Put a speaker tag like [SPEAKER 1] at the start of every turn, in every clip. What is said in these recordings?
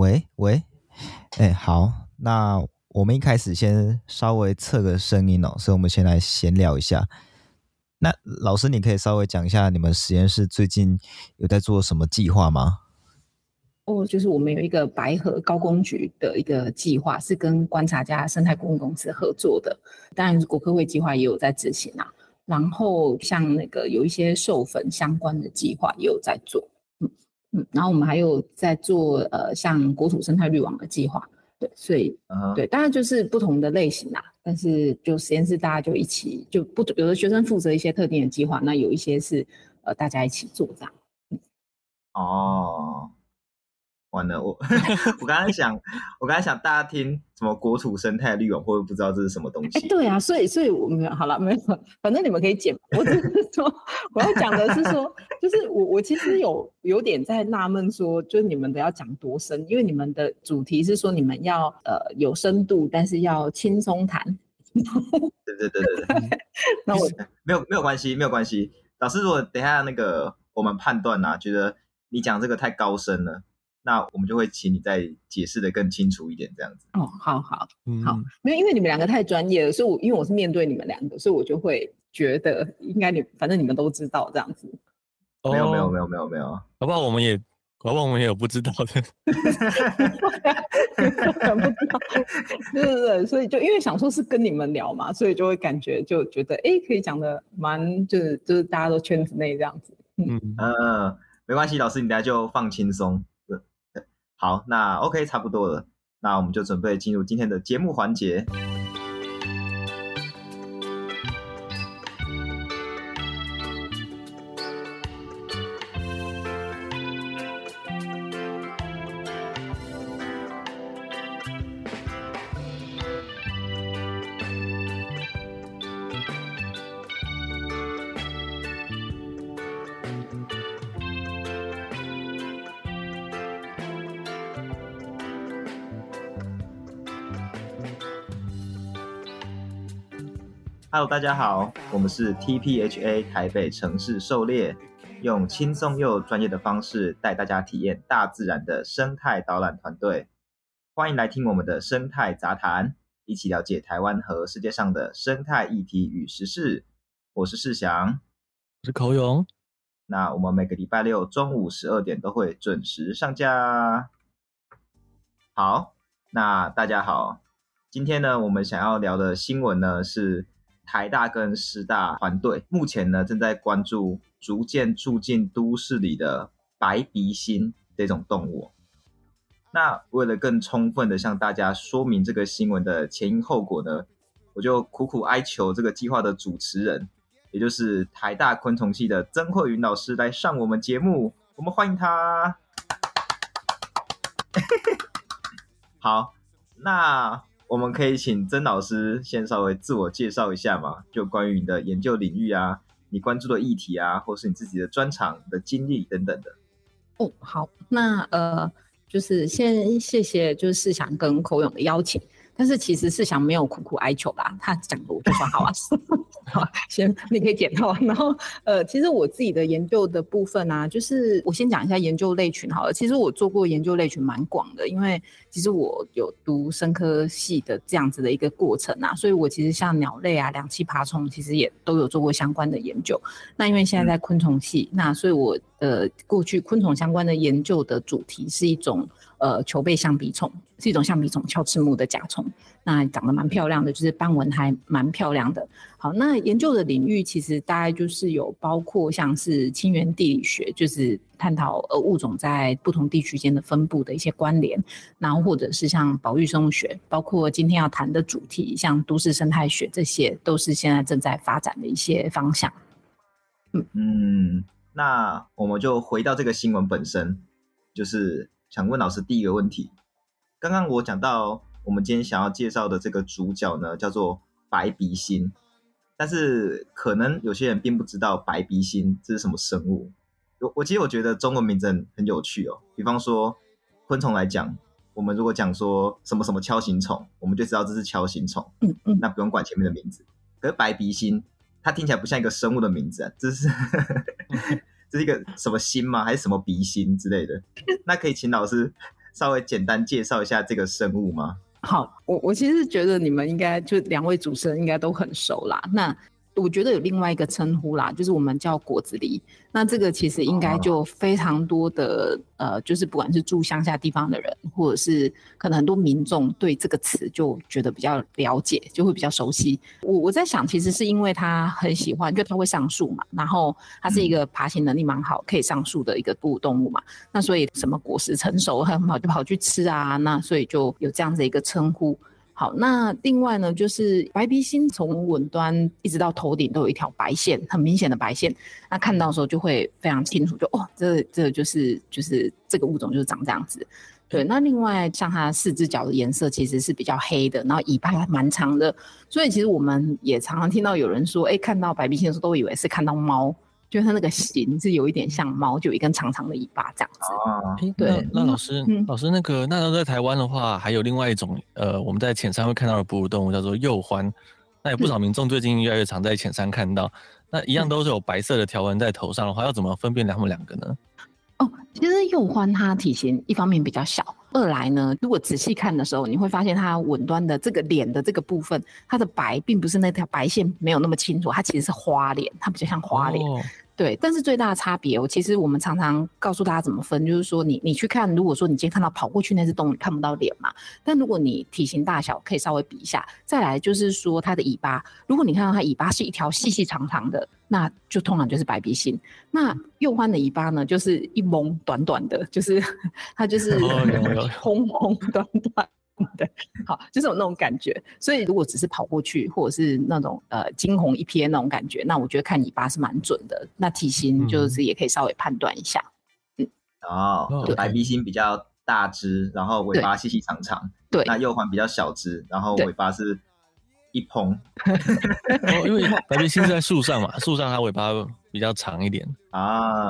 [SPEAKER 1] 喂喂，哎，好，那我们一开始先稍微测个声音哦，所以我们先来闲聊一下。那老师，你可以稍微讲一下你们实验室最近有在做什么计划吗？
[SPEAKER 2] 哦，就是我们有一个白河高工局的一个计划，是跟观察家生态顾问公司合作的。当然，国科会计划也有在执行啊。然后像那个有一些授粉相关的计划也有在做，嗯嗯。然后我们还有在做呃像国土生态绿网的计划，对，所以、uh-huh. 对，当然就是不同的类型啦。但是就实验室大家就一起就不有的学生负责一些特定的计划，那有一些是呃大家一起做这样。
[SPEAKER 3] 哦。完了，我 我刚才想，我刚才想大家听什么国土生态绿网，会不会不知道这是什么东西？
[SPEAKER 2] 哎，对啊，所以所以我们好了，没有，反正你们可以剪。我只是说，我要讲的是说，就是我我其实有有点在纳闷，说就是你们的要讲多深，因为你们的主题是说你们要呃有深度，但是要轻松谈。
[SPEAKER 3] 对对对对对。那我没有没有关系，没有关系。老师，如果等一下那个我们判断啊，觉得你讲这个太高深了。那我们就会请你再解释的更清楚一点，这样子。
[SPEAKER 2] 哦，好好、嗯、好，没有，因为你们两个太专业了，所以我因为我是面对你们两个，所以我就会觉得应该你反正你们都知道这样子。
[SPEAKER 3] 哦、没有没有没有没有没有，
[SPEAKER 4] 搞不好我们也搞不好我们也有不知道的。不知
[SPEAKER 2] 道，对对对，所以就因为想说是跟你们聊嘛，所以就会感觉就觉得哎，可以讲得蛮就是就是大家都圈子内这样子。
[SPEAKER 3] 嗯嗯、呃，没关系，老师你等下就放轻松。好，那 OK，差不多了，那我们就准备进入今天的节目环节。Hello，大家好，我们是 TPHA 台北城市狩猎，用轻松又专业的方式带大家体验大自然的生态导览团队。欢迎来听我们的生态杂谈，一起了解台湾和世界上的生态议题与时事。我是世祥，
[SPEAKER 4] 我是口勇。
[SPEAKER 3] 那我们每个礼拜六中午十二点都会准时上架。好，那大家好，今天呢，我们想要聊的新闻呢是。台大跟师大团队目前呢，正在关注逐渐住进都市里的白鼻心这种动物。那为了更充分的向大家说明这个新闻的前因后果呢，我就苦苦哀求这个计划的主持人，也就是台大昆虫系的曾慧云老师来上我们节目。我们欢迎他。好，那。我们可以请曾老师先稍微自我介绍一下嘛，就关于你的研究领域啊，你关注的议题啊，或是你自己的专长的经历等等的。
[SPEAKER 2] 哦，好，那呃，就是先谢谢就是世祥跟口勇的邀请。但是其实世祥没有苦苦哀求啦，他讲的我就说好啊，好，先你可以剪到。然后呃，其实我自己的研究的部分啊，就是我先讲一下研究类群好了。其实我做过研究类群蛮广的，因为其实我有读生科系的这样子的一个过程啊，所以我其实像鸟类啊、两栖爬虫，其实也都有做过相关的研究。那因为现在在昆虫系，嗯、那所以我呃过去昆虫相关的研究的主题是一种。呃，球背象鼻虫是一种象鼻虫，鞘翅目的甲虫，那长得蛮漂亮的，就是斑纹还蛮漂亮的。好，那研究的领域其实大概就是有包括像是亲缘地理学，就是探讨呃物种在不同地区间的分布的一些关联，然后或者是像保育生物学，包括今天要谈的主题，像都市生态学，这些都是现在正在发展的一些方向。
[SPEAKER 3] 嗯嗯，那我们就回到这个新闻本身，就是。想问老师第一个问题，刚刚我讲到，我们今天想要介绍的这个主角呢，叫做白鼻心，但是可能有些人并不知道白鼻心这是什么生物。我我其实我觉得中文名字很，很有趣哦，比方说昆虫来讲，我们如果讲说什么什么锹形虫，我们就知道这是锹形虫，嗯嗯，那不用管前面的名字。可是白鼻心，它听起来不像一个生物的名字啊，这是。这是一个什么心吗？还是什么鼻心之类的？那可以请老师稍微简单介绍一下这个生物吗？
[SPEAKER 2] 好，我我其实觉得你们应该就两位主持人应该都很熟啦。那我觉得有另外一个称呼啦，就是我们叫果子狸。那这个其实应该就非常多的、哦、呃，就是不管是住乡下地方的人，或者是可能很多民众对这个词就觉得比较了解，就会比较熟悉。我我在想，其实是因为他很喜欢，就他会上树嘛，然后它是一个爬行能力蛮好，可以上树的一个哺乳动物嘛。那所以什么果实成熟很好，就跑去吃啊。那所以就有这样子一个称呼。好，那另外呢，就是白鼻心从尾端一直到头顶都有一条白线，很明显的白线。那看到的时候就会非常清楚，就哦，这这就是就是这个物种就是长这样子。对，那另外像它四只脚的颜色其实是比较黑的，然后尾巴还蛮长的，所以其实我们也常常听到有人说，哎，看到白鼻心的时候都以为是看到猫。就它那个形是有一点像猫，就有一根长长的尾巴这样子。
[SPEAKER 3] 啊，
[SPEAKER 4] 对。那，那老师，嗯、老师那个，那在台湾的话，还有另外一种，呃，我们在浅山会看到的哺乳动物叫做鼬獾。那有不少民众最近越来越常在浅山看到。那一样都是有白色的条纹在头上的话，要怎么分辨它们两个呢？
[SPEAKER 2] 哦，其实幼獾它体型一方面比较小，二来呢，如果仔细看的时候，你会发现它吻端的这个脸的这个部分，它的白并不是那条白线没有那么清楚，它其实是花脸，它比较像花脸。对，但是最大的差别，我其实我们常常告诉大家怎么分，就是说你你去看，如果说你今天看到跑过去那只动物，你看不到脸嘛，但如果你体型大小可以稍微比一下，再来就是说它的尾巴，如果你看到它尾巴是一条细细长长的，那就通常就是白鼻心。那幼獾的尾巴呢，就是一蒙短短的，就是 它就是红红 短短。对，好，就是有那种感觉。所以如果只是跑过去，或者是那种呃惊鸿一瞥那种感觉，那我觉得看尾巴是蛮准的。那体型就是也可以稍微判断一下。
[SPEAKER 3] 嗯，哦，白鼻心比较大只，然后尾巴细细长长。对，那右环比较小只，然后尾巴是一蓬。
[SPEAKER 4] 哦，因为 白鼻心是在树上嘛，树上它尾巴比较长一点
[SPEAKER 3] 啊。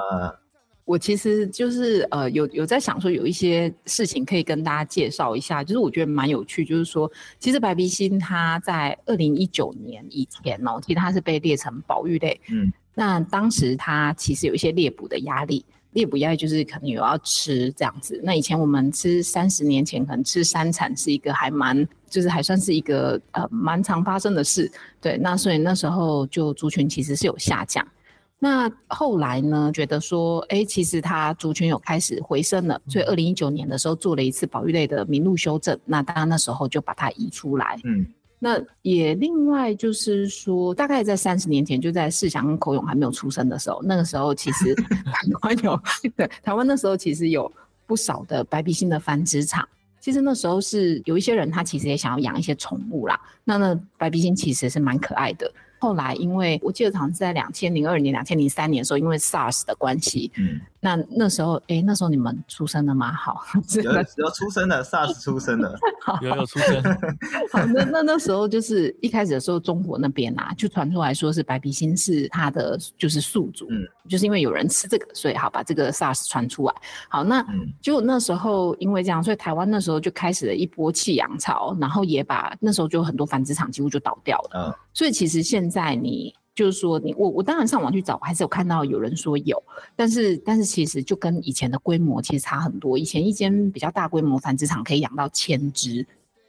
[SPEAKER 2] 我其实就是呃有有在想说有一些事情可以跟大家介绍一下，就是我觉得蛮有趣，就是说其实白鼻心它在二零一九年以前哦，其实它是被列成保育类，嗯，那当时它其实有一些猎捕的压力，猎捕压力就是可能有要吃这样子。那以前我们吃三十年前可能吃山产是一个还蛮就是还算是一个呃蛮常发生的事，对，那所以那时候就族群其实是有下降。那后来呢？觉得说，哎、欸，其实它族群有开始回升了，所以二零一九年的时候做了一次保育类的名录修正。那当然那时候就把它移出来。嗯，那也另外就是说，大概在三十年前，就在世祥跟口勇还没有出生的时候，那个时候其实 台湾有对台湾那时候其实有不少的白鼻心的繁殖场。其实那时候是有一些人他其实也想要养一些宠物啦。那那白鼻心其实是蛮可爱的。后来，因为我记得好像是在两千零二年、两千零三年的时候，因为 SARS 的关系，嗯，那那时候，哎，那时候你们出生了吗？好，
[SPEAKER 3] 有有出生了，SARS 出生了，
[SPEAKER 4] 有有出生。
[SPEAKER 2] 好，那那那时候就是一开始的时候，中国那边啊，就传出来说是白鼻心是它的就是宿主，嗯，就是因为有人吃这个，所以好把这个 SARS 传出来。好，那就那时候因为这样，所以台湾那时候就开始了一波弃养潮，然后也把那时候就很多繁殖场几乎就倒掉了，嗯，所以其实现在你就是说你我我当然上网去找，还是有看到有人说有，但是但是其实就跟以前的规模其实差很多。以前一间比较大规模繁殖场可以养到千只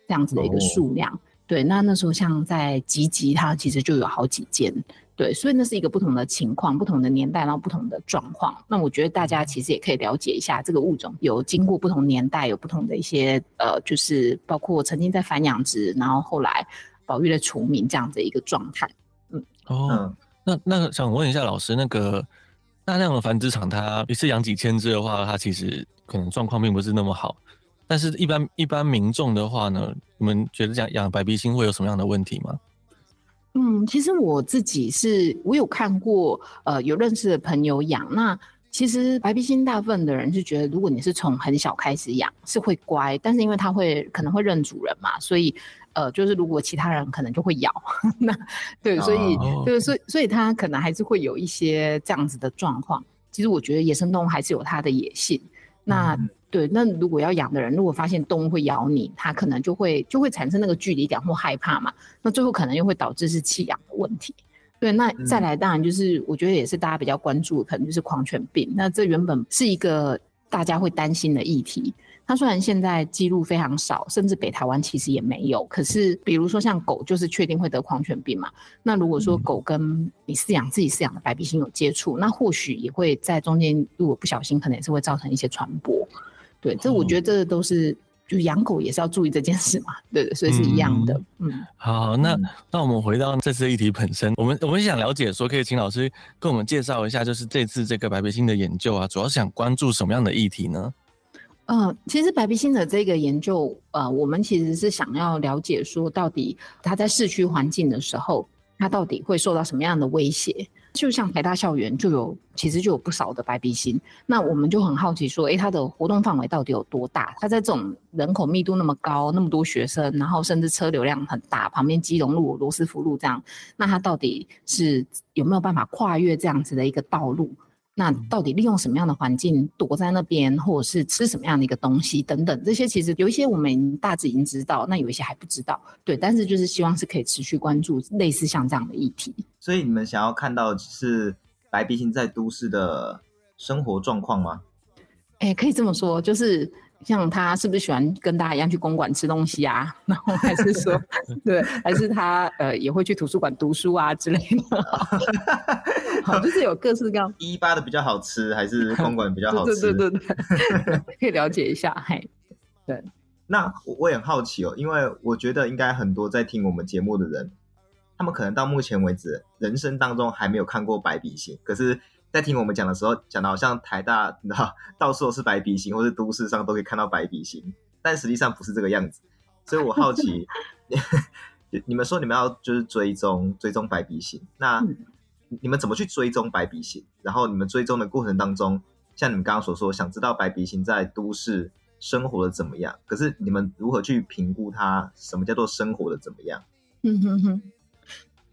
[SPEAKER 2] 这样子的一个数量，哦、对。那那时候像在吉吉，它其实就有好几间，对。所以那是一个不同的情况，不同的年代，然后不同的状况。那我觉得大家其实也可以了解一下这个物种，有经过不同年代，有不同的一些呃，就是包括曾经在繁养殖，然后后来保育的除名这样的一个状态。
[SPEAKER 4] 哦，那那想问一下老师，那个大量的繁殖场，它一次养几千只的话，它其实可能状况并不是那么好。但是，一般一般民众的话呢，你们觉得养养白鼻星会有什么样的问题吗？
[SPEAKER 2] 嗯，其实我自己是，我有看过，呃，有认识的朋友养。那其实白鼻心大部分的人是觉得，如果你是从很小开始养，是会乖，但是因为它会可能会认主人嘛，所以。呃，就是如果其他人可能就会咬，那对，所以对，所以所以它可能还是会有一些这样子的状况。其实我觉得野生动物还是有它的野性。那、嗯、对，那如果要养的人，如果发现动物会咬你，它可能就会就会产生那个距离感或害怕嘛。那最后可能又会导致是弃养的问题。对，那再来当然就是我觉得也是大家比较关注的，可能就是狂犬病。那这原本是一个。大家会担心的议题。它虽然现在记录非常少，甚至北台湾其实也没有。可是，比如说像狗，就是确定会得狂犬病嘛。那如果说狗跟你饲养自己饲养的白鼻心有接触，那或许也会在中间，如果不小心，可能也是会造成一些传播。对，这我觉得这都是。就养狗也是要注意这件事嘛，对的，所以是一样的。嗯，嗯
[SPEAKER 4] 好，那那我们回到这次议题本身，我们我们想了解说，可以请老师跟我们介绍一下，就是这次这个白鼻心的研究啊，主要是想关注什么样的议题呢？
[SPEAKER 2] 呃，其实白鼻心的这个研究，呃，我们其实是想要了解说，到底它在市区环境的时候，它到底会受到什么样的威胁？就像台大校园就有，其实就有不少的白鼻心。那我们就很好奇说，诶，它的活动范围到底有多大？它在这种人口密度那么高，那么多学生，然后甚至车流量很大，旁边基隆路、罗斯福路这样，那它到底是有没有办法跨越这样子的一个道路？那到底利用什么样的环境躲在那边，或者是吃什么样的一个东西等等，这些其实有一些我们大致已经知道，那有一些还不知道。对，但是就是希望是可以持续关注类似像这样的议题。
[SPEAKER 3] 所以你们想要看到是白鼻心在都市的生活状况吗？
[SPEAKER 2] 哎、欸，可以这么说，就是。像他是不是喜欢跟大家一样去公馆吃东西啊？然后还是说，对，还是他呃也会去图书馆读书啊之类的？好，就是有各式各样。
[SPEAKER 3] 一八的比较好吃，还是公馆比较好吃？
[SPEAKER 2] 对对对对，可以了解一下。嘿，对。
[SPEAKER 3] 那我也很好奇哦，因为我觉得应该很多在听我们节目的人，他们可能到目前为止人生当中还没有看过白笔信，可是。在听我们讲的时候，讲的好像台大，你知道，到处都是白鼻心，或是都市上都可以看到白鼻心，但实际上不是这个样子。所以我好奇，你们说你们要就是追踪追踪白鼻心，那你们怎么去追踪白鼻心？然后你们追踪的过程当中，像你们刚刚所说，想知道白鼻心在都市生活的怎么样？可是你们如何去评估它？什么叫做生活的怎么样？
[SPEAKER 2] 嗯哼哼。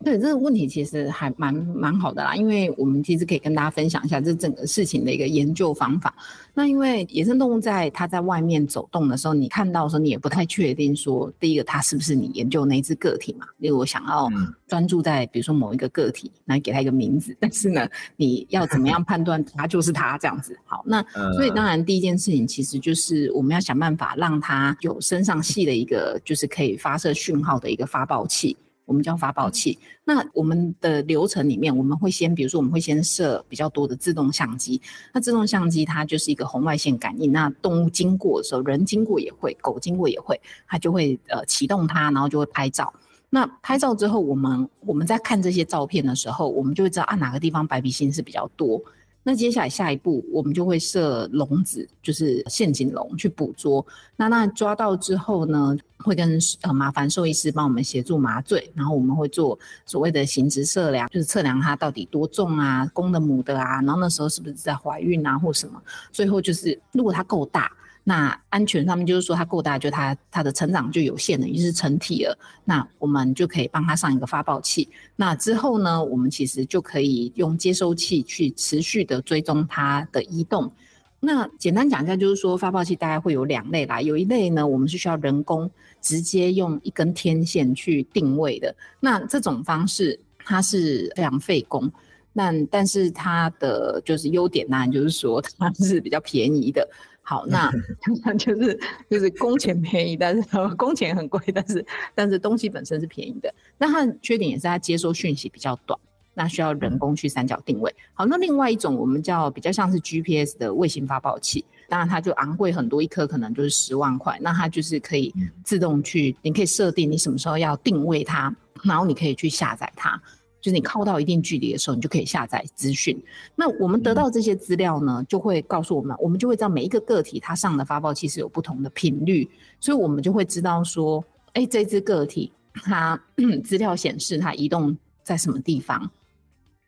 [SPEAKER 2] 对，这个问题其实还蛮蛮好的啦，因为我们其实可以跟大家分享一下这整个事情的一个研究方法。那因为野生动物在它在外面走动的时候，你看到的时候，你也不太确定说，第一个它是不是你研究那只个体嘛？因为我想要专注在比如说某一个个体，来给它一个名字，但是呢，你要怎么样判断它就是它这样子？好，那所以当然第一件事情其实就是我们要想办法让它有身上系的一个就是可以发射讯号的一个发报器。我们叫发报器。那我们的流程里面，我们会先，比如说，我们会先设比较多的自动相机。那自动相机它就是一个红外线感应，那动物经过的时候，人经过也会，狗经过也会，它就会呃启动它，然后就会拍照。那拍照之后，我们我们在看这些照片的时候，我们就会知道啊哪个地方白鼻心是比较多。那接下来下一步，我们就会设笼子，就是陷阱笼去捕捉。那那抓到之后呢，会跟呃麻烦兽医师帮我们协助麻醉，然后我们会做所谓的形质测量，就是测量它到底多重啊，公的母的啊，然后那时候是不是在怀孕啊或什么。最后就是如果它够大。那安全上面就是说它够大，就它它的成长就有限了，已经是成体了。那我们就可以帮它上一个发报器。那之后呢，我们其实就可以用接收器去持续的追踪它的移动。那简单讲一下，就是说发报器大概会有两类啦。有一类呢，我们是需要人工直接用一根天线去定位的。那这种方式它是非常费工，那但是它的就是优点呢，就是说它是比较便宜的。好，那 就是就是工钱便宜，但是工钱很贵，但是但是东西本身是便宜的。那它的缺点也是它接收讯息比较短，那需要人工去三角定位。好，那另外一种我们叫比较像是 GPS 的卫星发报器，当然它就昂贵很多，一颗可能就是十万块。那它就是可以自动去，你可以设定你什么时候要定位它，然后你可以去下载它。就是你靠到一定距离的时候，你就可以下载资讯。那我们得到这些资料呢，就会告诉我们，我们就会知道每一个个体它上的发报器是有不同的频率，所以我们就会知道说，哎，这只个体它 资料显示它移动在什么地方，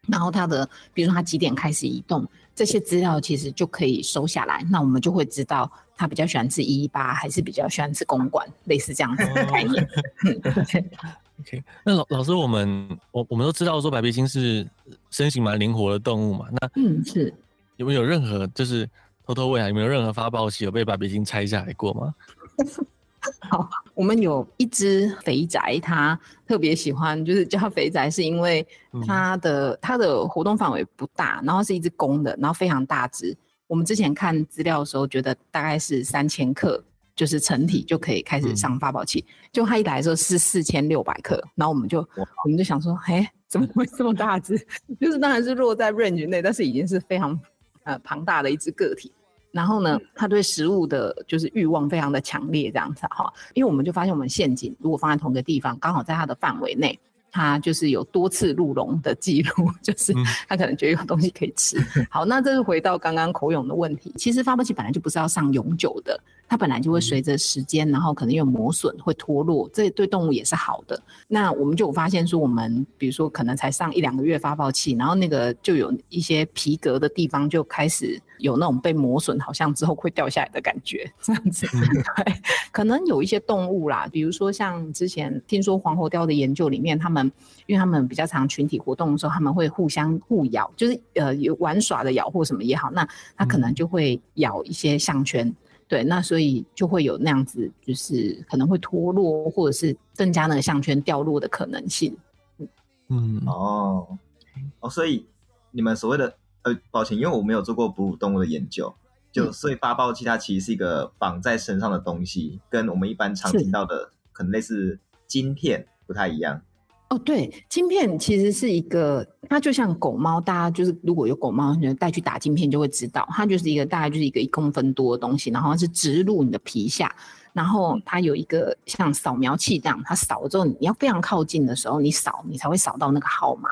[SPEAKER 2] 然后它的比如说它几点开始移动，这些资料其实就可以收下来。那我们就会知道它比较喜欢吃一一八，还是比较喜欢吃公馆，类似这样子的概念。哦
[SPEAKER 4] OK，那老老师，我们我我们都知道说白鼻星是身形蛮灵活的动物嘛，那
[SPEAKER 2] 嗯是
[SPEAKER 4] 有没有任何就是偷偷问一下，有没有任何发报器有被白鼻星拆下来过吗？
[SPEAKER 2] 好，我们有一只肥宅，它特别喜欢，就是叫肥宅，是因为它的它的活动范围不大，然后是一只公的，然后非常大只。我们之前看资料的时候，觉得大概是三千克，就是成体就可以开始上发泡器。嗯、就它一来的时候是四千六百克，然后我们就我们就想说，哎，怎么会这么大只？就是当然是落在 range 内，但是已经是非常呃庞大的一只个体。然后呢，他对食物的就是欲望非常的强烈，这样子哈。因为我们就发现，我们陷阱如果放在同一个地方，刚好在它的范围内。它就是有多次入笼的记录，就是它可能觉得有东西可以吃。好，那这是回到刚刚口勇的问题。其实发泡器本来就不是要上永久的，它本来就会随着时间，然后可能有磨损会脱落，这对动物也是好的。那我们就有发现说，我们比如说可能才上一两个月发泡器，然后那个就有一些皮革的地方就开始有那种被磨损，好像之后会掉下来的感觉，这样子。对，可能有一些动物啦，比如说像之前听说黄喉貂的研究里面，他们因为他们比较常群体活动的时候，他们会互相互咬，就是呃有玩耍的咬或什么也好，那它可能就会咬一些项圈，嗯、对，那所以就会有那样子，就是可能会脱落或者是增加那个项圈掉落的可能性。
[SPEAKER 3] 嗯，哦，哦，所以你们所谓的呃，抱歉，因为我没有做过哺乳动物的研究，就所以发报器它其实是一个绑在身上的东西，跟我们一般常听到的可能类似晶片不太一样。
[SPEAKER 2] 哦，对，晶片其实是一个，它就像狗猫，大家就是如果有狗猫，你带去打晶片就会知道，它就是一个大概就是一个一公分多的东西，然后它是植入你的皮下，然后它有一个像扫描器这样，它扫了之后你要非常靠近的时候，你扫你才会扫到那个号码。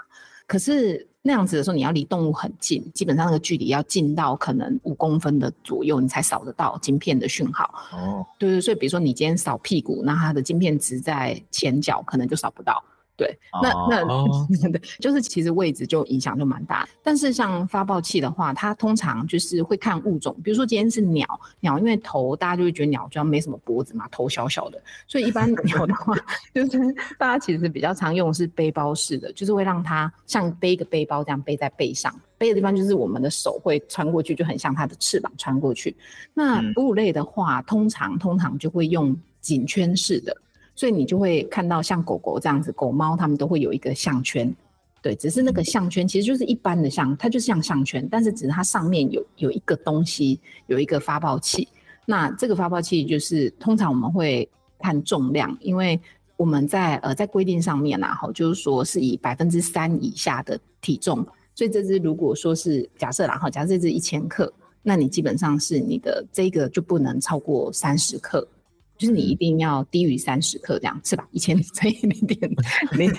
[SPEAKER 2] 可是那样子的时候，你要离动物很近，基本上那个距离要近到可能五公分的左右，你才扫得到晶片的讯号。哦，对对，所以比如说你今天扫屁股，那它的晶片值在前脚，可能就扫不到。对，那那 对，oh. 就是其实位置就影响就蛮大。但是像发报器的话，它通常就是会看物种，比如说今天是鸟，鸟因为头大家就会觉得鸟就没什么脖子嘛，头小小的，所以一般 鸟的话，就是大家其实比较常用的是背包式的，就是会让它像背一个背包这样背在背上，背的地方就是我们的手会穿过去，就很像它的翅膀穿过去。那哺乳类的话，通常通常就会用颈圈式的。所以你就会看到像狗狗这样子，狗猫它们都会有一个项圈，对，只是那个项圈其实就是一般的项，它就是像项圈，但是只是它上面有有一个东西，有一个发泡器。那这个发泡器就是通常我们会看重量，因为我们在呃在规定上面啊，哈，就是说是以百分之三以下的体重，所以这只如果说是假设然后假设这只一千克，那你基本上是你的这个就不能超过三十克。就是你一定要低于三十克这样是吧？以前乘以零点零，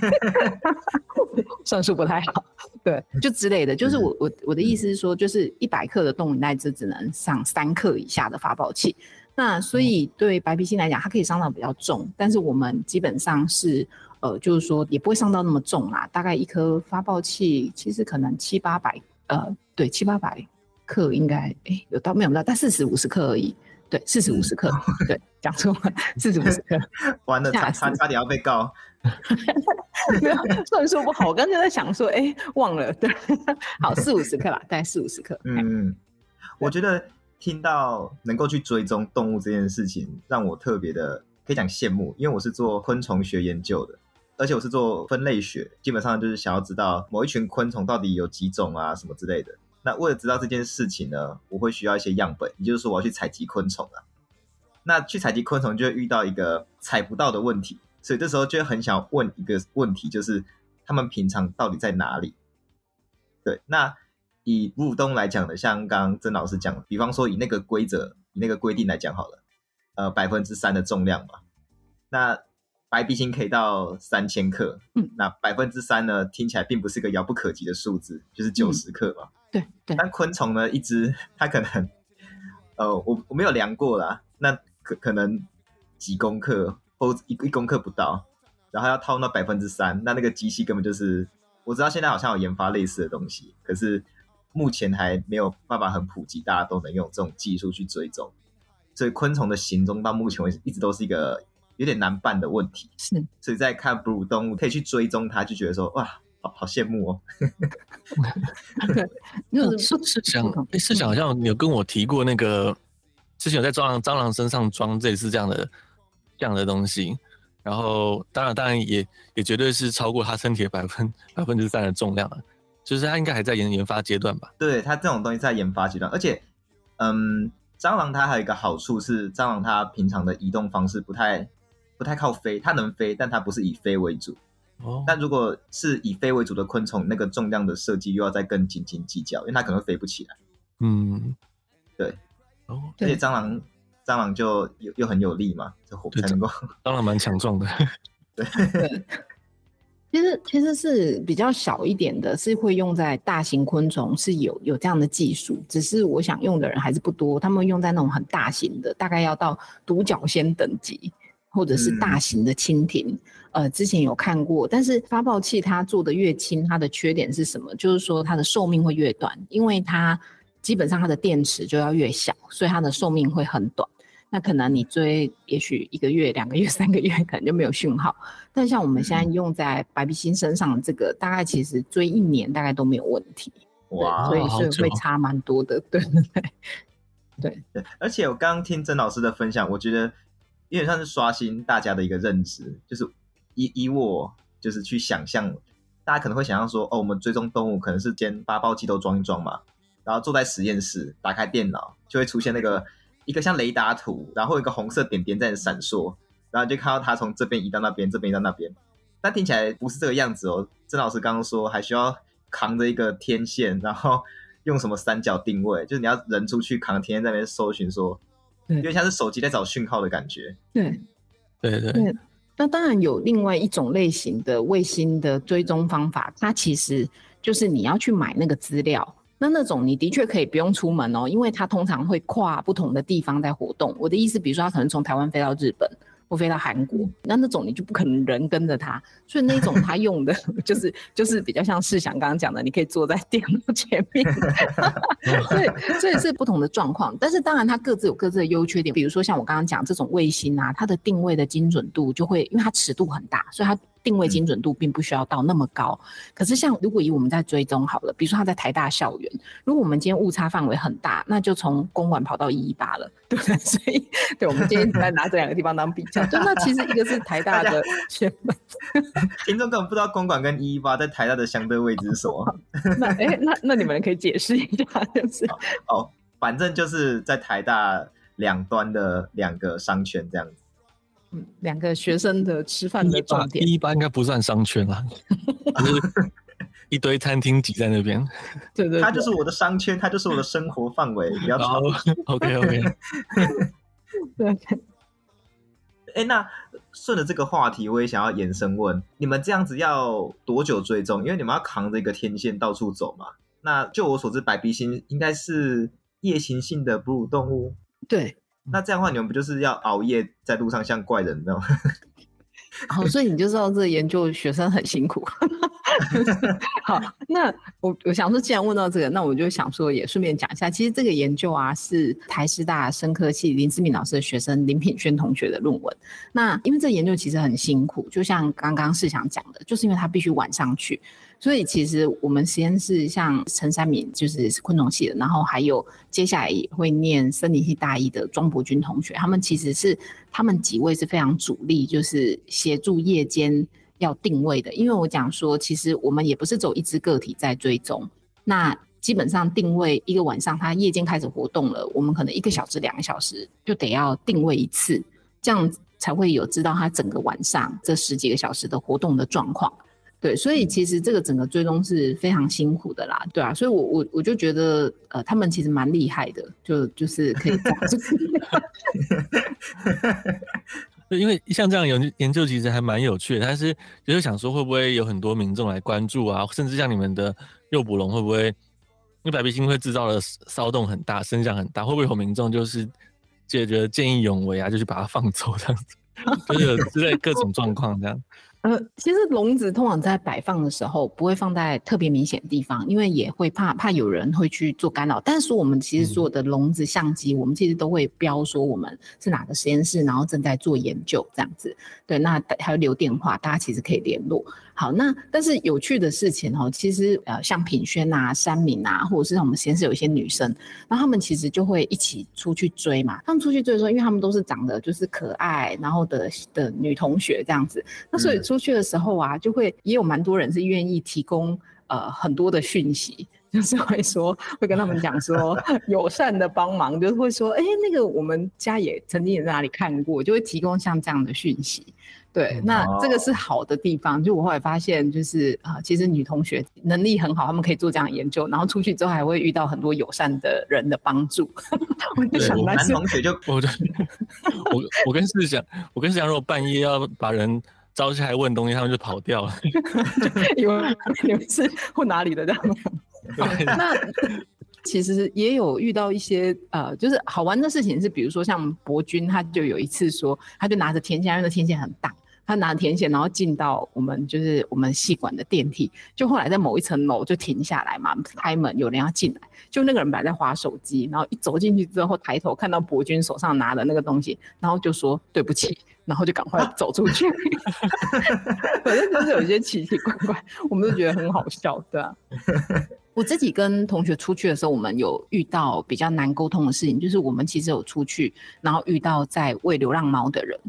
[SPEAKER 2] 算数不太好，对，就之类的。就是我我我的意思是说，就是一百克的动物奶只只能上三克以下的发泡器。那所以对白皮星来讲，它可以上到比较重，但是我们基本上是呃，就是说也不会上到那么重啦。大概一颗发泡器其实可能七八百呃，对，七八百克应该哎、欸、有到没有到，但四十五十克而已。对，四十五十克，对，讲错了，四十五十克，
[SPEAKER 3] 完了，差差点要被告，
[SPEAKER 2] 没有算数不好，我刚才在想说，哎、欸，忘了，对，好，四五十克吧，大概四五十克。
[SPEAKER 3] 嗯，我觉得听到能够去追踪动物这件事情，让我特别的可以讲羡慕，因为我是做昆虫学研究的，而且我是做分类学，基本上就是想要知道某一群昆虫到底有几种啊，什么之类的。那为了知道这件事情呢，我会需要一些样本，也就是说我要去采集昆虫啊。那去采集昆虫就会遇到一个采不到的问题，所以这时候就会很想问一个问题，就是他们平常到底在哪里？对，那以哺乳动物来讲的，像刚刚曾老师讲，比方说以那个规则、以那个规定来讲好了，呃，百分之三的重量嘛，那白鼻星可以到三千克，嗯，那百分之三呢，听起来并不是个遥不可及的数字，就是九十克嘛。嗯
[SPEAKER 2] 对对，
[SPEAKER 3] 但昆虫呢，一只它可能，呃，我我没有量过啦，那可可能几公克或一一公克不到，然后要套那百分之三，那那个机器根本就是，我知道现在好像有研发类似的东西，可是目前还没有办法很普及，大家都能用这种技术去追踪，所以昆虫的行踪到目前为止一直都是一个有点难办的问题。
[SPEAKER 2] 是，
[SPEAKER 3] 所以在看哺乳动物可以去追踪它，就觉得说哇。好好羡慕哦！
[SPEAKER 2] 那，
[SPEAKER 4] 是是想，哎，是想好像有跟我提过那个，之前有在蟑螂蟑螂身上装类似这样的这样的东西，然后当然当然也也绝对是超过它身体的百分百分之三的重量了，就是它应该还在研研发阶段吧？
[SPEAKER 3] 对，它这种东西在研发阶段，而且嗯，蟑螂它还有一个好处是，蟑螂它平常的移动方式不太不太靠飞，它能飞，但它不是以飞为主。哦。但如果是以飞为主的昆虫，那个重量的设计又要再更斤斤计较，因为它可能飞不起来。嗯，对。哦。而且蟑螂蟑螂就又又很有力嘛，这火才能够。
[SPEAKER 4] 蟑螂蛮强壮的。
[SPEAKER 3] 对。
[SPEAKER 2] 其实其实是比较小一点的，是会用在大型昆虫，是有有这样的技术。只是我想用的人还是不多，他们用在那种很大型的，大概要到独角仙等级，或者是大型的蜻蜓。嗯、呃，之前有看过，但是发报器它做的越轻，它的缺点是什么？就是说它的寿命会越短，因为它基本上它的电池就要越小，所以它的寿命会很短。那可能你追，也许一个月、两个月、三个月，可能就没有讯号。但像我们现在用在白鼻星身上这个，大概其实追一年大概都没有问题。哇，所以是会差蛮多的，对对对，对
[SPEAKER 3] 对。而且我刚刚听曾老师的分享，我觉得有点像是刷新大家的一个认知，就是以以我就是去想象，大家可能会想象说，哦，我们追踪动物可能是先发报机都装一装嘛，然后坐在实验室，打开电脑就会出现那个。一个像雷达图，然后一个红色点点在闪烁，然后就看到它从这边移到那边，这边移到那边。但听起来不是这个样子哦。郑老师刚刚说还需要扛着一个天线，然后用什么三角定位，就是你要人出去扛天线在那边搜寻，说，因为像是手机在找讯号的感觉。
[SPEAKER 2] 对，
[SPEAKER 4] 对对对。
[SPEAKER 2] 那当然有另外一种类型的卫星的追踪方法，它其实就是你要去买那个资料。那那种你的确可以不用出门哦，因为它通常会跨不同的地方在活动。我的意思，比如说它可能从台湾飞到日本。或飞到韩国，那那种你就不可能人跟着他，所以那种他用的 就是就是比较像世祥刚刚讲的，你可以坐在电脑前面，所以所以是不同的状况。但是当然它各自有各自的优缺点，比如说像我刚刚讲这种卫星啊，它的定位的精准度就会，因为它尺度很大，所以它定位精准度并不需要到那么高。可是像如果以我们在追踪好了，比如说他在台大校园，如果我们今天误差范围很大，那就从公馆跑到一一八了，对不对？所以对，我们今天来拿这两个地方当比较。就那其实一个是台大的前门，
[SPEAKER 3] 听众根本不知道公馆跟一一八在台大的相对位置是什么。
[SPEAKER 2] 那哎、欸，那那你们可以解释一下，就是
[SPEAKER 3] 哦，反正就是在台大两端的两个商圈这样子。
[SPEAKER 2] 嗯，两个学生的吃饭的重点。
[SPEAKER 4] 一一八应该不算商圈啦，就是一堆餐厅挤在那边。
[SPEAKER 2] 对，对对，
[SPEAKER 3] 它就是我的商圈，它就是我的生活范围。不要吵。
[SPEAKER 4] OK OK。
[SPEAKER 2] 对。
[SPEAKER 3] 哎，那顺着这个话题，我也想要延伸问，你们这样子要多久追踪？因为你们要扛着一个天线到处走嘛。那就我所知，白鼻星应该是夜行性的哺乳动物。
[SPEAKER 2] 对，
[SPEAKER 3] 那这样的话，你们不就是要熬夜在路上像怪人那种？
[SPEAKER 2] 好，所以你就知道这个研究学生很辛苦。好，那我我想说，既然问到这个，那我就想说，也顺便讲一下，其实这个研究啊，是台师大生科系林志敏老师的学生林品轩同学的论文。那因为这个研究其实很辛苦，就像刚刚是想讲的，就是因为他必须晚上去，所以其实我们实验室像陈三敏就是昆虫系的，然后还有接下来也会念森林系大一的庄博君同学，他们其实是他们几位是非常主力，就是协助夜间。要定位的，因为我讲说，其实我们也不是走一只个体在追踪，那基本上定位一个晚上，它夜间开始活动了，我们可能一个小时、两个小时就得要定位一次，这样才会有知道它整个晚上这十几个小时的活动的状况。对，所以其实这个整个追踪是非常辛苦的啦，对啊，所以我我我就觉得，呃，他们其实蛮厉害的，就就是可以这样子。
[SPEAKER 4] 对，因为像这样研研究其实还蛮有趣的，但是就是想说会不会有很多民众来关注啊，甚至像你们的诱捕笼会不会，因为白鼻星会制造的骚动很大，声响很大，会不会有民众就是解决见义勇为啊，就去把它放走这样子，就是有之类各种状况这样。
[SPEAKER 2] 呃，其实笼子通常在摆放的时候不会放在特别明显的地方，因为也会怕怕有人会去做干扰。但是说我们其实所有的笼子、相机，我们其实都会标说我们是哪个实验室，然后正在做研究这样子。对，那还有留电话，大家其实可以联络。好，那但是有趣的事情哦，其实呃，像品轩啊、山明啊，或者是我们实验室有一些女生，那她们其实就会一起出去追嘛。她们出去追的时候，因为她们都是长得就是可爱，然后的的女同学这样子，那所以出去的时候啊，就会也有蛮多人是愿意提供呃很多的讯息。就是会说，会跟他们讲说友善的帮忙，就是会说，哎、欸，那个我们家也曾经也在哪里看过，就会提供像这样的讯息。对，那这个是好的地方。就我后来发现，就是啊，其实女同学能力很好，他们可以做这样的研究，然后出去之后还会遇到很多友善的人的帮助。我就想，
[SPEAKER 3] 男同学就
[SPEAKER 4] 我 我我跟世祥，我跟思想，如果半夜要把人招起来问东西，他们就跑掉了。
[SPEAKER 2] 因为 你们是混哪里的这样？那其实也有遇到一些呃，就是好玩的事情，是比如说像博君，他就有一次说，他就拿着天线，因为那天线很大。他拿天线，然后进到我们就是我们系馆的电梯，就后来在某一层楼就停下来嘛，开门有人要进来，就那个人本来在滑手机，然后一走进去之后抬头看到博君手上拿的那个东西，然后就说对不起，然后就赶快走出去。反正就是有一些奇奇怪怪，我们都觉得很好笑，对啊。我自己跟同学出去的时候，我们有遇到比较难沟通的事情，就是我们其实有出去，然后遇到在喂流浪猫的人。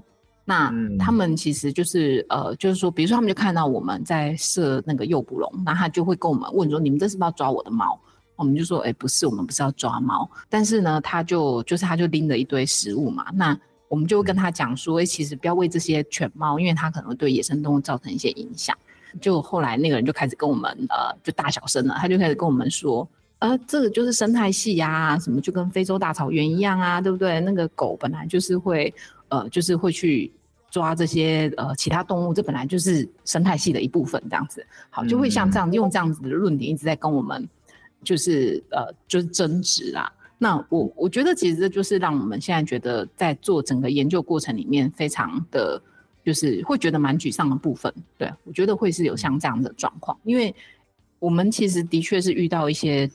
[SPEAKER 2] 那他们其实就是呃，就是说，比如说他们就看到我们在设那个诱捕笼，那他就会跟我们问说：“你们这是不是要抓我的猫？”我们就说：“哎、欸，不是，我们不是要抓猫。”但是呢，他就就是他就拎着一堆食物嘛。那我们就会跟他讲说：“哎、欸，其实不要喂这些犬猫，因为它可能会对野生动物造成一些影响。”就后来那个人就开始跟我们呃，就大小声了，他就开始跟我们说：“呃，这个就是生态系呀，什么就跟非洲大草原一样啊，对不对？那个狗本来就是会呃，就是会去。”抓这些呃其他动物，这本来就是生态系的一部分，这样子好，就会像这样用这样子的论点一直在跟我们就是呃就是争执啦。那我我觉得其实这就是让我们现在觉得在做整个研究过程里面非常的就是会觉得蛮沮丧的部分。对，我觉得会是有像这样的状况，因为我们其实的确是遇到一些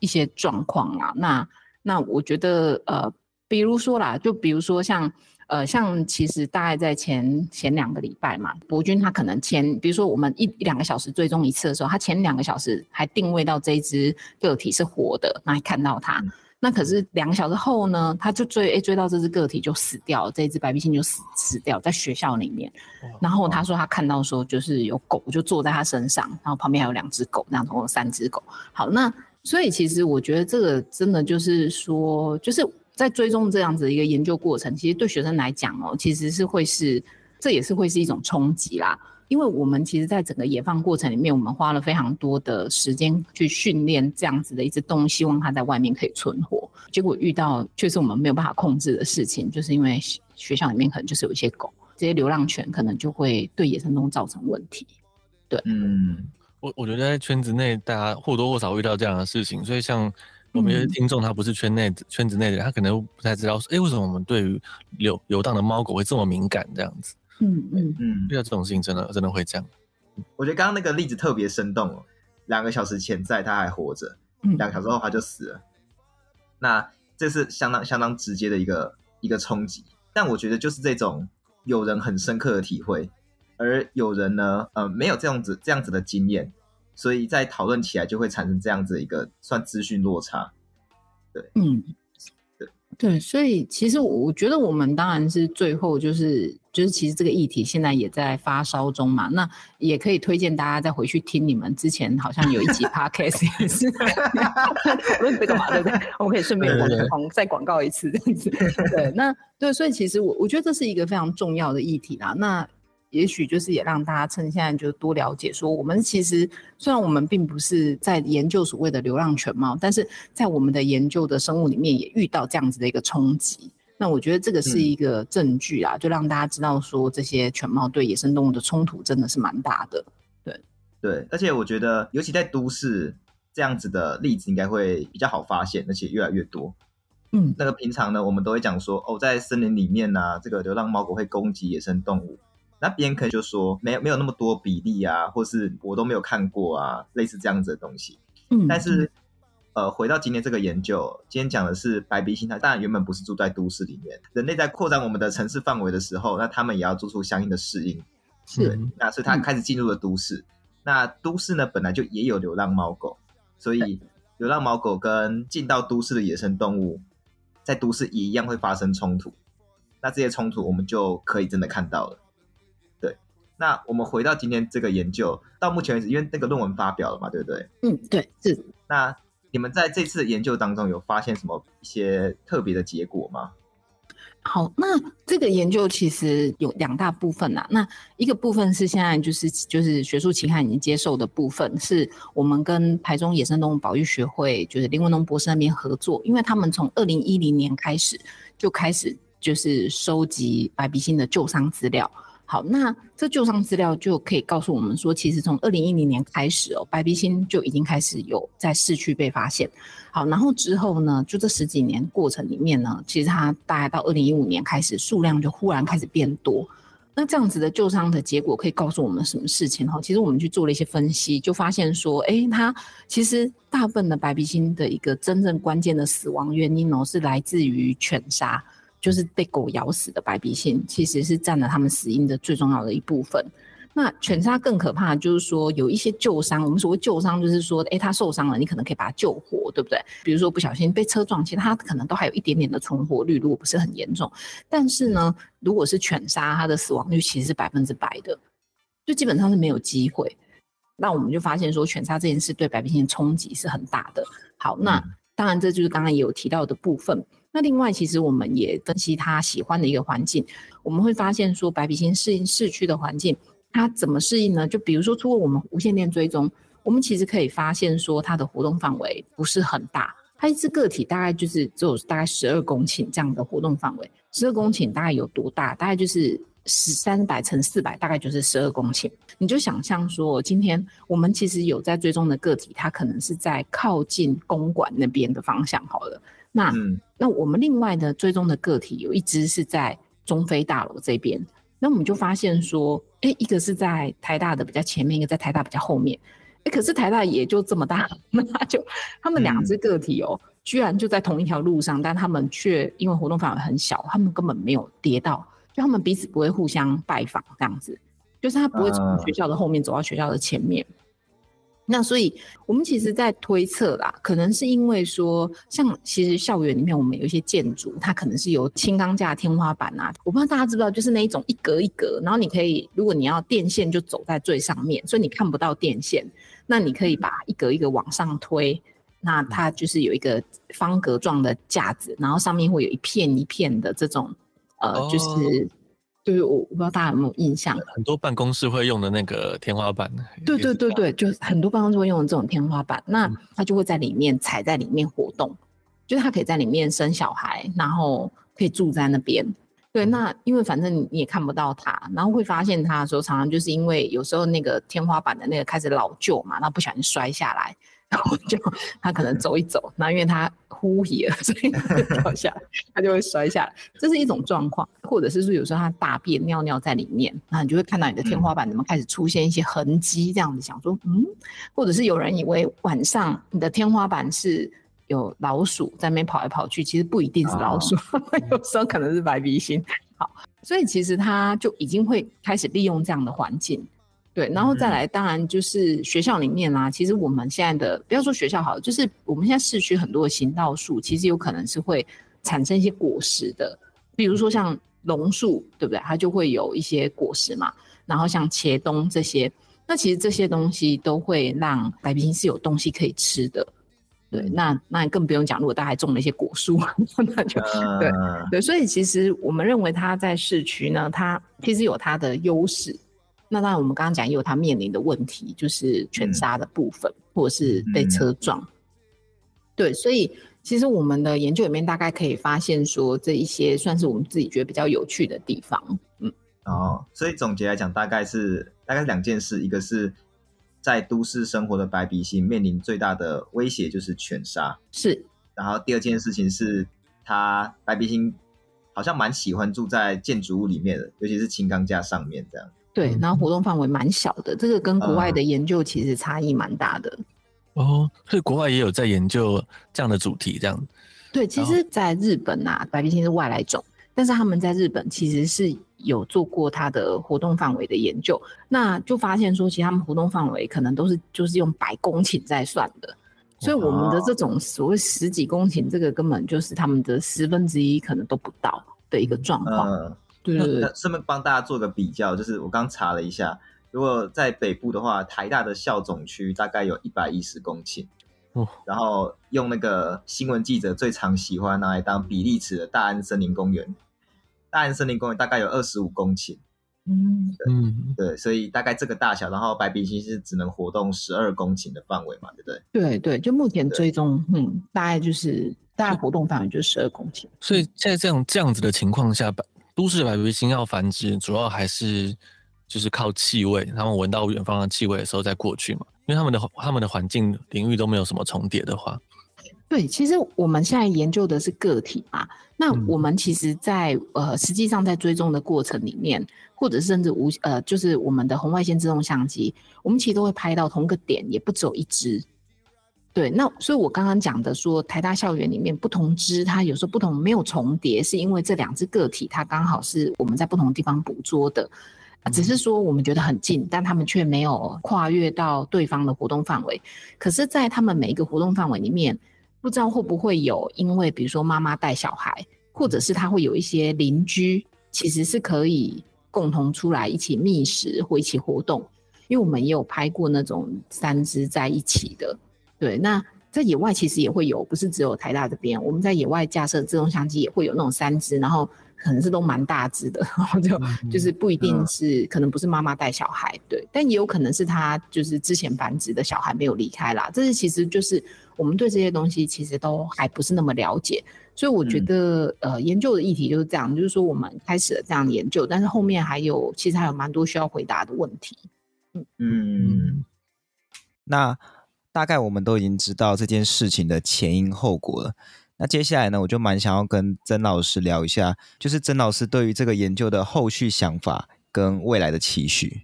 [SPEAKER 2] 一些状况啊。那那我觉得呃比如说啦，就比如说像。呃，像其实大概在前前两个礼拜嘛，博君他可能前，比如说我们一一两个小时追踪一次的时候，他前两个小时还定位到这一只个体是活的，那还看到它。嗯、那可是两个小时后呢，他就追，哎，追到这只个体就死掉了，这只白鼻星就死死掉在学校里面。然后他说他看到说就是有狗就坐在他身上，然后旁边还有两只狗，那样总共有三只狗。好，那所以其实我觉得这个真的就是说，就是。在追踪这样子一个研究过程，其实对学生来讲哦，其实是会是，这也是会是一种冲击啦。因为我们其实，在整个野放过程里面，我们花了非常多的时间去训练这样子的一只动物，希望它在外面可以存活。结果遇到却是我们没有办法控制的事情，就是因为学校里面可能就是有一些狗，这些流浪犬可能就会对野生动物造成问题。对，
[SPEAKER 4] 嗯，我我觉得在圈子内，大家或多或少遇到这样的事情，所以像。我们有些听众他不是圈内圈子内的人，他可能不太知道说，哎、欸，为什么我们对于流游荡的猫狗会这么敏感？这样子，
[SPEAKER 2] 嗯嗯嗯，
[SPEAKER 4] 遇到这种事情真的真的会这样。
[SPEAKER 3] 我觉得刚刚那个例子特别生动哦，两个小时前在他还活着，两个小时后他就死了，那这是相当相当直接的一个一个冲击。但我觉得就是这种有人很深刻的体会，而有人呢，呃，没有这样子这样子的经验。所以在讨论起来就会产生这样子一个算资讯落差，对，
[SPEAKER 2] 嗯，对对，所以其实我觉得我们当然是最后就是就是其实这个议题现在也在发烧中嘛，那也可以推荐大家再回去听你们之前好像有一集 podcast 也是讨论这个嘛，对不对？我们可以顺便广广再广告一次这样子，对，那对，所以其实我我觉得这是一个非常重要的议题啦，那。也许就是也让大家趁现在就多了解，说我们其实虽然我们并不是在研究所谓的流浪犬猫，但是在我们的研究的生物里面也遇到这样子的一个冲击。那我觉得这个是一个证据啊，嗯、就让大家知道说这些犬猫对野生动物的冲突真的是蛮大的。对
[SPEAKER 3] 对，而且我觉得尤其在都市这样子的例子应该会比较好发现，而且越来越多。
[SPEAKER 2] 嗯，
[SPEAKER 3] 那个平常呢，我们都会讲说哦，在森林里面呢、啊，这个流浪猫狗会攻击野生动物。那别人可能就说没有没有那么多比例啊，或是我都没有看过啊，类似这样子的东西。
[SPEAKER 2] 嗯，
[SPEAKER 3] 但是呃，回到今天这个研究，今天讲的是白鼻心，它当然原本不是住在都市里面，人类在扩展我们的城市范围的时候，那他们也要做出相应的适应。
[SPEAKER 2] 是，
[SPEAKER 3] 对，那所以它开始进入了都市。嗯、那都市呢，本来就也有流浪猫狗，所以流浪猫狗跟进到都市的野生动物，在都市也一样会发生冲突。那这些冲突，我们就可以真的看到了。那我们回到今天这个研究，到目前为止，因为那个论文发表了嘛，对不对？
[SPEAKER 2] 嗯，对，是。
[SPEAKER 3] 那你们在这次研究当中有发现什么一些特别的结果吗？
[SPEAKER 2] 好，那这个研究其实有两大部分呐。那一个部分是现在就是就是学术期刊已经接受的部分，是我们跟台中野生动物保育学会，就是林文龙博士那边合作，因为他们从二零一零年开始就开始就是收集白鼻心的旧伤资料。好，那这旧伤资料就可以告诉我们说，其实从二零一零年开始哦，白鼻心就已经开始有在市区被发现。好，然后之后呢，就这十几年过程里面呢，其实它大概到二零一五年开始，数量就忽然开始变多。那这样子的旧伤的结果可以告诉我们什么事情？哈，其实我们去做了一些分析，就发现说，哎，它其实大部分的白鼻心的一个真正关键的死亡原因哦，是来自于犬杀。就是被狗咬死的白鼻心，其实是占了他们死因的最重要的一部分。那犬杀更可怕就是说，有一些旧伤，我们所谓旧伤，就是说，诶，它受伤了，你可能可以把它救活，对不对？比如说不小心被车撞，其实它可能都还有一点点的存活率，如果不是很严重。但是呢，如果是犬杀，它的死亡率其实是百分之百的，就基本上是没有机会。那我们就发现说，犬杀这件事对白鼻心的冲击是很大的。好，那当然这就是刚刚也有提到的部分。那另外，其实我们也分析他喜欢的一个环境，我们会发现说，白鼻星适应市区的环境，它怎么适应呢？就比如说，通过我们无线电追踪，我们其实可以发现说，它的活动范围不是很大，它一只个体大概就是只有大概十二公顷这样的活动范围。十二公顷大概有多大？大概就是十三百乘四百，大概就是十二公顷。你就想象说，今天我们其实有在追踪的个体，它可能是在靠近公馆那边的方向，好了。那、嗯、那我们另外的追踪的个体有一只是在中非大楼这边，那我们就发现说，哎、欸，一个是在台大的比较前面，一个在台大比较后面，哎、欸，可是台大也就这么大，那就他们两只个体哦、喔，嗯、居然就在同一条路上，但他们却因为活动范围很小，他们根本没有跌到，就他们彼此不会互相拜访这样子，就是他不会从学校的后面走到学校的前面。嗯那所以，我们其实，在推测啦，可能是因为说，像其实校园里面，我们有一些建筑，它可能是有轻钢架天花板啊。我不知道大家知不知道，就是那一种一格一格，然后你可以，如果你要电线就走在最上面，所以你看不到电线，那你可以把一格一格往上推，那它就是有一个方格状的架子，然后上面会有一片一片的这种，呃，就是。哦对，我我不知道大家有没有印象，
[SPEAKER 4] 很多办公室会用的那个天花板。
[SPEAKER 2] 对对对对，就很多办公室会用的这种天花板，那它就会在里面踩在里面活动，就是它可以在里面生小孩，然后可以住在那边。对，那因为反正你也看不到它，然后会发现它的时候，常常就是因为有时候那个天花板的那个开始老旧嘛，然后不小心摔下来。然后就他可能走一走，那因为他呼吸了，所以他就掉下来，他就会摔下来。这是一种状况，或者是说有时候他大便尿尿在里面，那你就会看到你的天花板怎么开始出现一些痕迹，这样子想说，嗯，或者是有人以为晚上你的天花板是有老鼠在那边跑来跑去，其实不一定是老鼠，哦、有时候可能是白鼻心。好，所以其实他就已经会开始利用这样的环境。对，然后再来，当然就是学校里面啦。其实我们现在的，不要说学校好，就是我们现在市区很多的行道树，其实有可能是会产生一些果实的。比如说像榕树，对不对？它就会有一些果实嘛。然后像茄冬这些，那其实这些东西都会让白鼻心是有东西可以吃的。对，那那更不用讲，如果大家还种了一些果树，那就对对。所以其实我们认为它在市区呢，它其实有它的优势。那当然，我们刚刚讲也有他面临的问题，就是犬杀的部分，嗯、或者是被车撞。嗯、对，所以其实我们的研究里面大概可以发现说，这一些算是我们自己觉得比较有趣的地方。嗯，
[SPEAKER 3] 哦，所以总结来讲，大概是大概是两件事，一个是在都市生活的白鼻心面临最大的威胁就是犬杀，
[SPEAKER 2] 是。
[SPEAKER 3] 然后第二件事情是，它白鼻心好像蛮喜欢住在建筑物里面的，尤其是轻钢架上面这样。
[SPEAKER 2] 对，然后活动范围蛮小的，这个跟国外的研究其实差异蛮大的。
[SPEAKER 4] 嗯、哦，所以国外也有在研究这样的主题，这样。
[SPEAKER 2] 对，其实，在日本啊，白鼻青是外来种，但是他们在日本其实是有做过它的活动范围的研究，那就发现说，其实他们活动范围可能都是就是用百公顷在算的，所以我们的这种所谓十几公顷，这个根本就是他们的十分之一可能都不到的一个状况。嗯对对对，
[SPEAKER 3] 顺便帮大家做个比较，就是我刚查了一下，如果在北部的话，台大的校总区大概有一百一十公顷，哦，然后用那个新闻记者最常喜欢拿来当比例尺的大安森林公园，大安森林公园大概有二十五公顷。
[SPEAKER 2] 嗯，
[SPEAKER 3] 对，嗯，对，所以大概这个大小，然后白鼻星是只能活动十二公顷的范围嘛，对不对？
[SPEAKER 2] 对对，就目前追踪，嗯，大概就是大概活动范围就是十二公顷。
[SPEAKER 4] 所以在这样这样子的情况下，都市白鼻星要繁殖，主要还是就是靠气味，他们闻到远方的气味的时候再过去嘛，因为他们的他们的环境领域都没有什么重叠的话。
[SPEAKER 2] 对，其实我们现在研究的是个体嘛，那我们其实在，在、嗯、呃实际上在追踪的过程里面，或者甚至无呃，就是我们的红外线自动相机，我们其实都会拍到同个点，也不只有一只。对，那所以我刚刚讲的说，台大校园里面不同只，它有时候不同没有重叠，是因为这两只个体它刚好是我们在不同地方捕捉的，只是说我们觉得很近，但他们却没有跨越到对方的活动范围。可是，在他们每一个活动范围里面。不知道会不会有，因为比如说妈妈带小孩，或者是他会有一些邻居，其实是可以共同出来一起觅食或一起活动。因为我们也有拍过那种三只在一起的，对。那在野外其实也会有，不是只有台大这边，我们在野外架设自动相机也会有那种三只，然后可能是都蛮大只的，然后就就是不一定是，可能不是妈妈带小孩，对，但也有可能是他就是之前繁殖的小孩没有离开啦。这是其实就是。我们对这些东西其实都还不是那么了解，所以我觉得，呃，研究的议题就是这样，就是说我们开始了这样研究，但是后面还有其实还有蛮多需要回答的问题。
[SPEAKER 3] 嗯嗯，
[SPEAKER 1] 那大概我们都已经知道这件事情的前因后果了。那接下来呢，我就蛮想要跟曾老师聊一下，就是曾老师对于这个研究的后续想法跟未来的期许。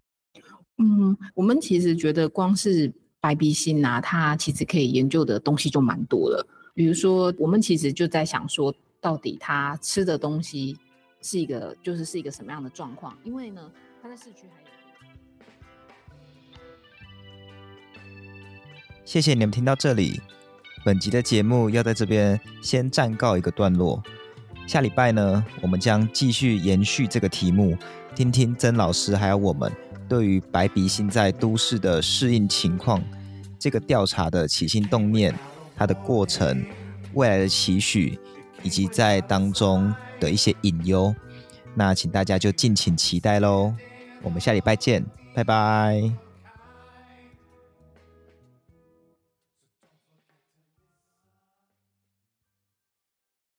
[SPEAKER 2] 嗯，我们其实觉得光是。白鼻心啊，它其实可以研究的东西就蛮多了。比如说，我们其实就在想说，到底它吃的东西是一个，就是是一个什么样的状况？因为呢，它在市区还
[SPEAKER 1] 谢谢你们听到这里，本集的节目要在这边先暂告一个段落。下礼拜呢，我们将继续延续这个题目，听听曾老师还有我们。对于白鼻心在都市的适应情况，这个调查的起心动念、它的过程、未来的期许，以及在当中的一些隐忧，那请大家就敬请期待喽。我们下礼拜见，拜拜。